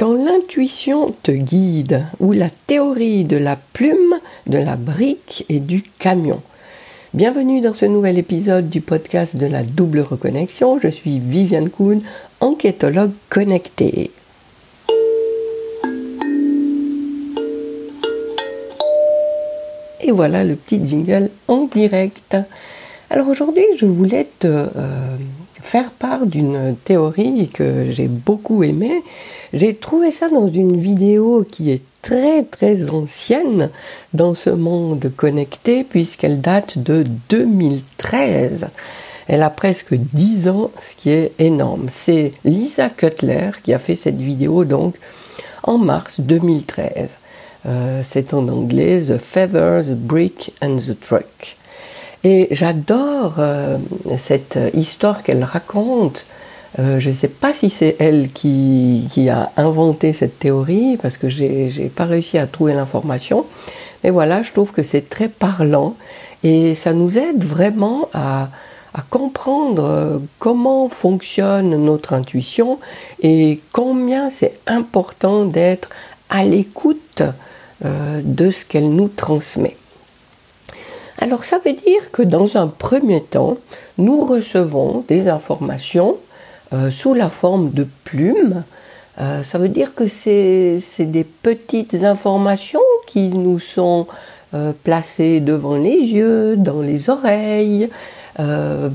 Quand l'intuition te guide, ou la théorie de la plume, de la brique et du camion. Bienvenue dans ce nouvel épisode du podcast de la double reconnexion. Je suis Viviane Kuhn, enquêtologue connectée. Et voilà le petit jingle en direct. Alors aujourd'hui, je voulais te euh, faire part d'une théorie que j'ai beaucoup aimée. J'ai trouvé ça dans une vidéo qui est très très ancienne dans ce monde connecté puisqu'elle date de 2013. Elle a presque 10 ans, ce qui est énorme. C'est Lisa Cutler qui a fait cette vidéo donc en mars 2013. Euh, c'est en anglais The Feathers, the Brick and the Truck. Et j'adore euh, cette histoire qu'elle raconte. Euh, je ne sais pas si c'est elle qui, a inventé cette théorie, parce que j'ai n'ai pas réussi à trouver l'information. Mais voilà, je trouve que c'est très parlant et ça nous aide vraiment à, à comprendre euh, comment fonctionne notre intuition et combien c'est important d'être à l'écoute de ce qu'elle nous transmet. Alors ça veut dire que dans un premier temps, nous recevons des informations euh, sous la forme de plumes. Euh, ça veut dire que c'est des petites informations qui nous sont euh, placées devant les yeux, dans les oreilles,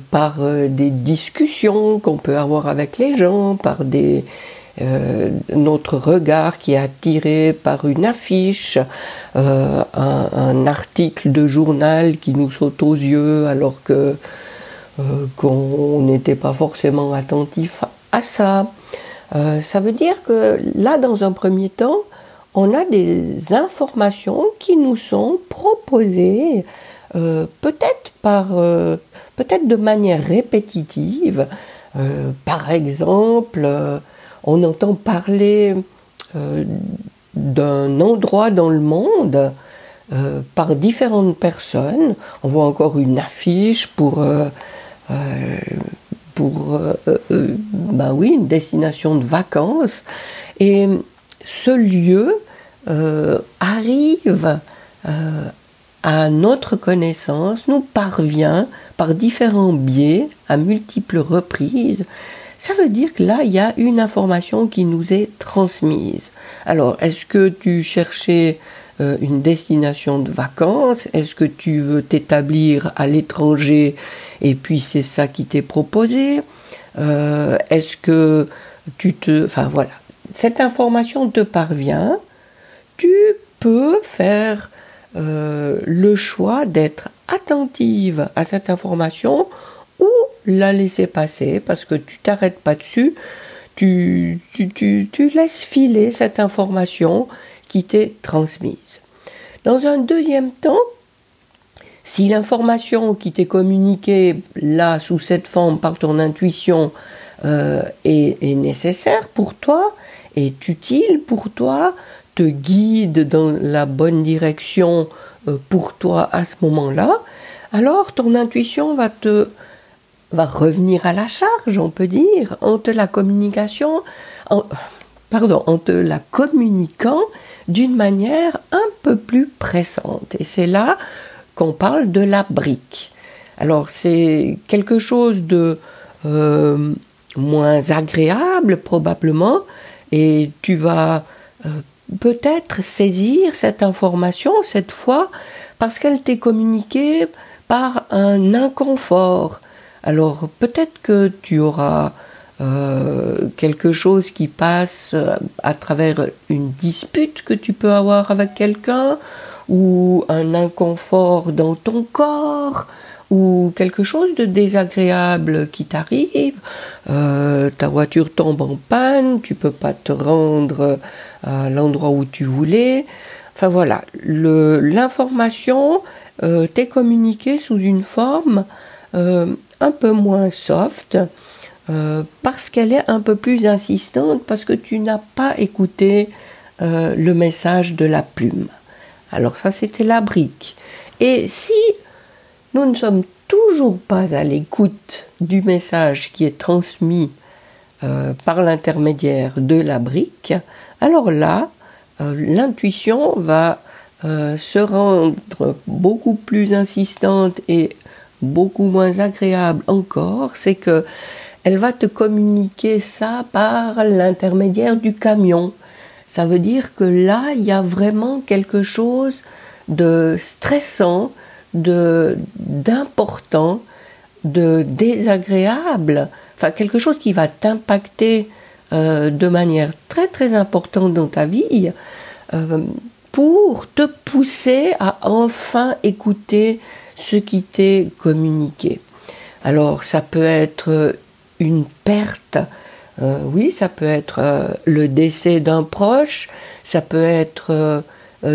par des discussions qu'on peut avoir avec les gens, par des, euh, notre regard qui est attiré par une affiche, euh, un, article de journal qui nous saute aux yeux alors que euh, qu'on n'était pas forcément attentif à ça. ça veut dire que là, dans un premier temps, on a des informations qui nous sont proposées, peut-être par, peut-être de manière répétitive. par exemple, on entend parler euh, d'un endroit dans le monde euh, par différentes personnes. On voit encore une affiche pour, euh, pour bah oui, une destination de vacances. Et ce lieu arrive à notre connaissance, nous parvient par différents biais, à multiples reprises, ça veut dire que là, il y a une information qui nous est transmise. Alors, est-ce que tu cherchais euh, une destination de vacances? Est-ce que tu veux t'établir à l'étranger et puis c'est ça qui t'est proposé? Euh, Est-ce que tu te... Enfin voilà, cette information te parvient, tu peux faire euh, le choix d'être attentive à cette information ou la laisser passer parce que tu t'arrêtes pas dessus, tu, tu, laisses filer cette information qui t'est transmise. Dans un deuxième temps, si l'information qui t'est communiquée là sous cette forme par ton intuition euh, est, est, nécessaire pour toi, est utile pour toi, te guide dans la bonne direction euh, pour toi à ce moment-là, alors ton intuition va te va revenir à la charge, on peut dire, entre la communication, pardon, entre la communiquant d'une manière un peu plus pressante. Et c'est là qu'on parle de la brique. Alors c'est quelque chose de euh, moins agréable probablement, et tu vas euh, peut-être saisir cette information cette fois parce qu'elle t'est communiquée par un inconfort, alors peut-être que tu auras euh, quelque chose qui passe euh, à travers une dispute que tu peux avoir avec quelqu'un, ou un inconfort dans ton corps, ou quelque chose de désagréable qui t'arrive, euh, ta voiture tombe en panne, tu peux pas te rendre à l'endroit où tu voulais. Enfin voilà, l'information t'est communiquée sous une forme un peu moins soft euh, parce qu'elle est un peu plus insistante, parce que tu n'as pas écouté euh, le message de la plume. Alors ça, c'était la brique. Et si nous ne sommes toujours pas à l'écoute du message qui est transmis par l'intermédiaire de la brique, alors là, l'intuition va se rendre beaucoup plus insistante et beaucoup moins agréable encore, c'est que elle va te communiquer ça par l'intermédiaire du camion. Ça veut dire que là, il y a vraiment quelque chose de stressant, de d'important, de désagréable, enfin quelque chose qui va t'impacter euh, de manière très très importante dans ta vie euh, pour te pousser à enfin écouter ce qui t'est communiqué. Alors ça peut être une perte, euh, oui, ça peut être le décès d'un proche, ça peut être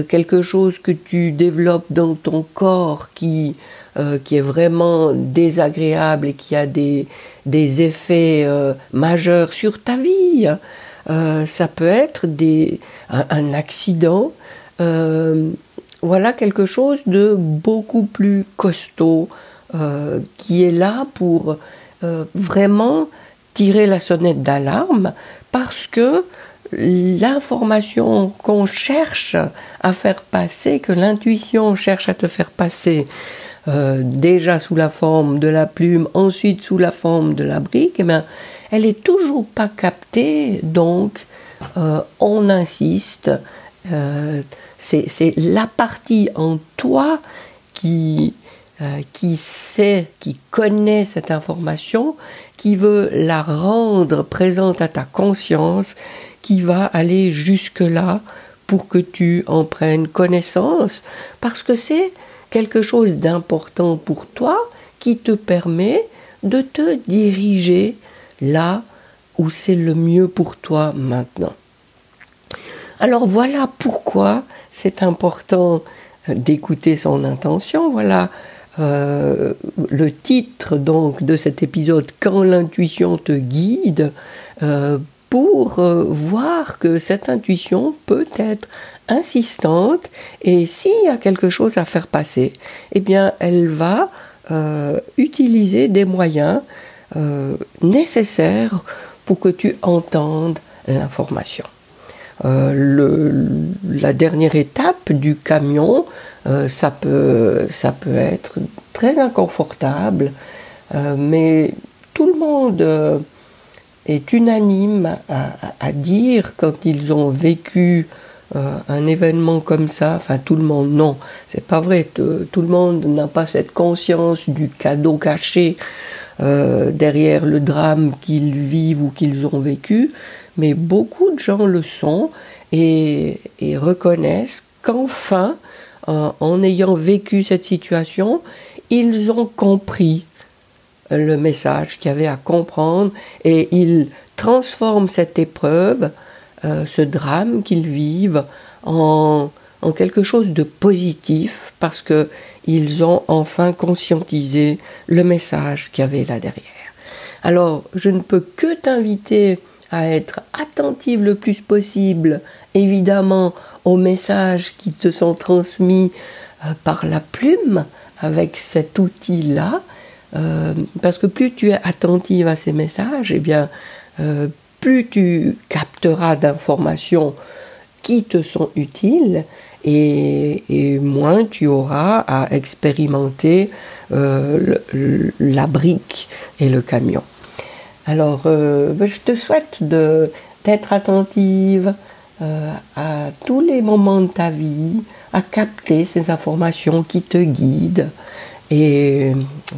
quelque chose que tu développes dans ton corps qui euh, qui est vraiment désagréable et qui a des, des effets euh, majeurs sur ta vie. Euh, ça peut être des, un, accident. Voilà quelque chose de beaucoup plus costaud qui est là pour vraiment tirer la sonnette d'alarme parce que l'information qu'on cherche à faire passer, que l'intuition cherche à te faire passer, euh, déjà sous la forme de la plume, ensuite sous la forme de la brique, eh bien, elle est toujours pas captée, donc euh, on insiste. Euh, c'est la partie en toi qui, qui sait, qui connaît cette information, qui veut la rendre présente à ta conscience, qui va aller jusque-là pour que tu en prennes connaissance, parce que c'est quelque chose d'important pour toi qui te permet de te diriger là où c'est le mieux pour toi maintenant. Alors voilà pourquoi c'est important d'écouter son intention. Voilà euh, le titre donc de cet épisode Quand l'intuition te guide euh, pour euh, voir que cette intuition peut être insistante et s'il y a quelque chose à faire passer, eh bien elle va utiliser des moyens nécessaires pour que tu entendes l'information. Euh, la dernière étape du camion, ça, peut, ça peut être très inconfortable, mais tout le monde est unanime à, dire quand ils ont vécu euh, un événement comme ça, enfin tout le monde, non, c'est pas vrai. Tout le monde n'a pas cette conscience du cadeau caché euh, derrière le drame qu'ils vivent ou qu'ils ont vécu, mais beaucoup de gens le sont et, reconnaissent qu'enfin, euh, en ayant vécu cette situation, ils ont compris le message qu'il y avait à comprendre et ils transforment cette épreuve euh, ce drame qu'ils vivent en, en, quelque chose de positif parce que ils ont enfin conscientisé le message qu'il y avait là derrière. Alors, je ne peux que t'inviter à être attentive le plus possible, évidemment, aux messages qui te sont transmis euh, par la plume avec cet outil-là, euh, parce que plus tu es attentive à ces messages, eh bien, plus tu capteras d'informations qui te sont utiles et, moins tu auras à expérimenter euh, la brique et le camion. Alors, euh, ben, je te souhaite d'être attentive euh, à tous les moments de ta vie, à capter ces informations qui te guident. Et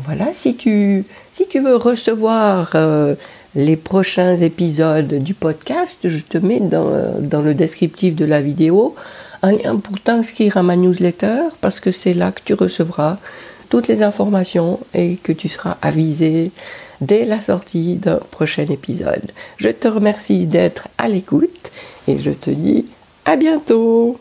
voilà, si tu, si tu veux recevoir les prochains épisodes du podcast, je te mets dans, le descriptif de la vidéo un lien pour t'inscrire à ma newsletter parce que c'est là que tu recevras toutes les informations et que tu seras avisé dès la sortie d'un prochain épisode. Je te remercie d'être à l'écoute et je te dis à bientôt